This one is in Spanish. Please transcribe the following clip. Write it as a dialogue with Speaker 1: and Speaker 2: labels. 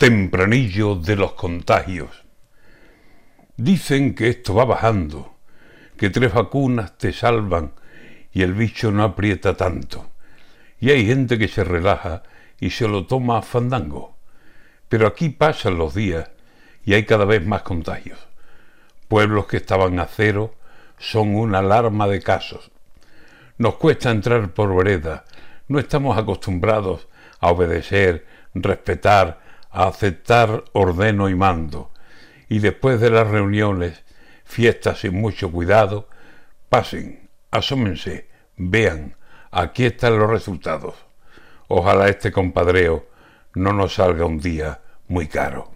Speaker 1: tempranillo de los contagios. Dicen que esto va bajando, que tres vacunas te salvan y el bicho no aprieta tanto. Y hay gente que se relaja y se lo toma a fandango. Pero aquí pasan los días y hay cada vez más contagios. Pueblos que estaban a cero son una alarma de casos. Nos cuesta entrar por vereda, no estamos acostumbrados a obedecer, respetar, a aceptar ordeno y mando, y después de las reuniones, fiestas sin mucho cuidado, pasen, asómense, vean, aquí están los resultados. Ojalá este compadreo no nos salga un día muy caro.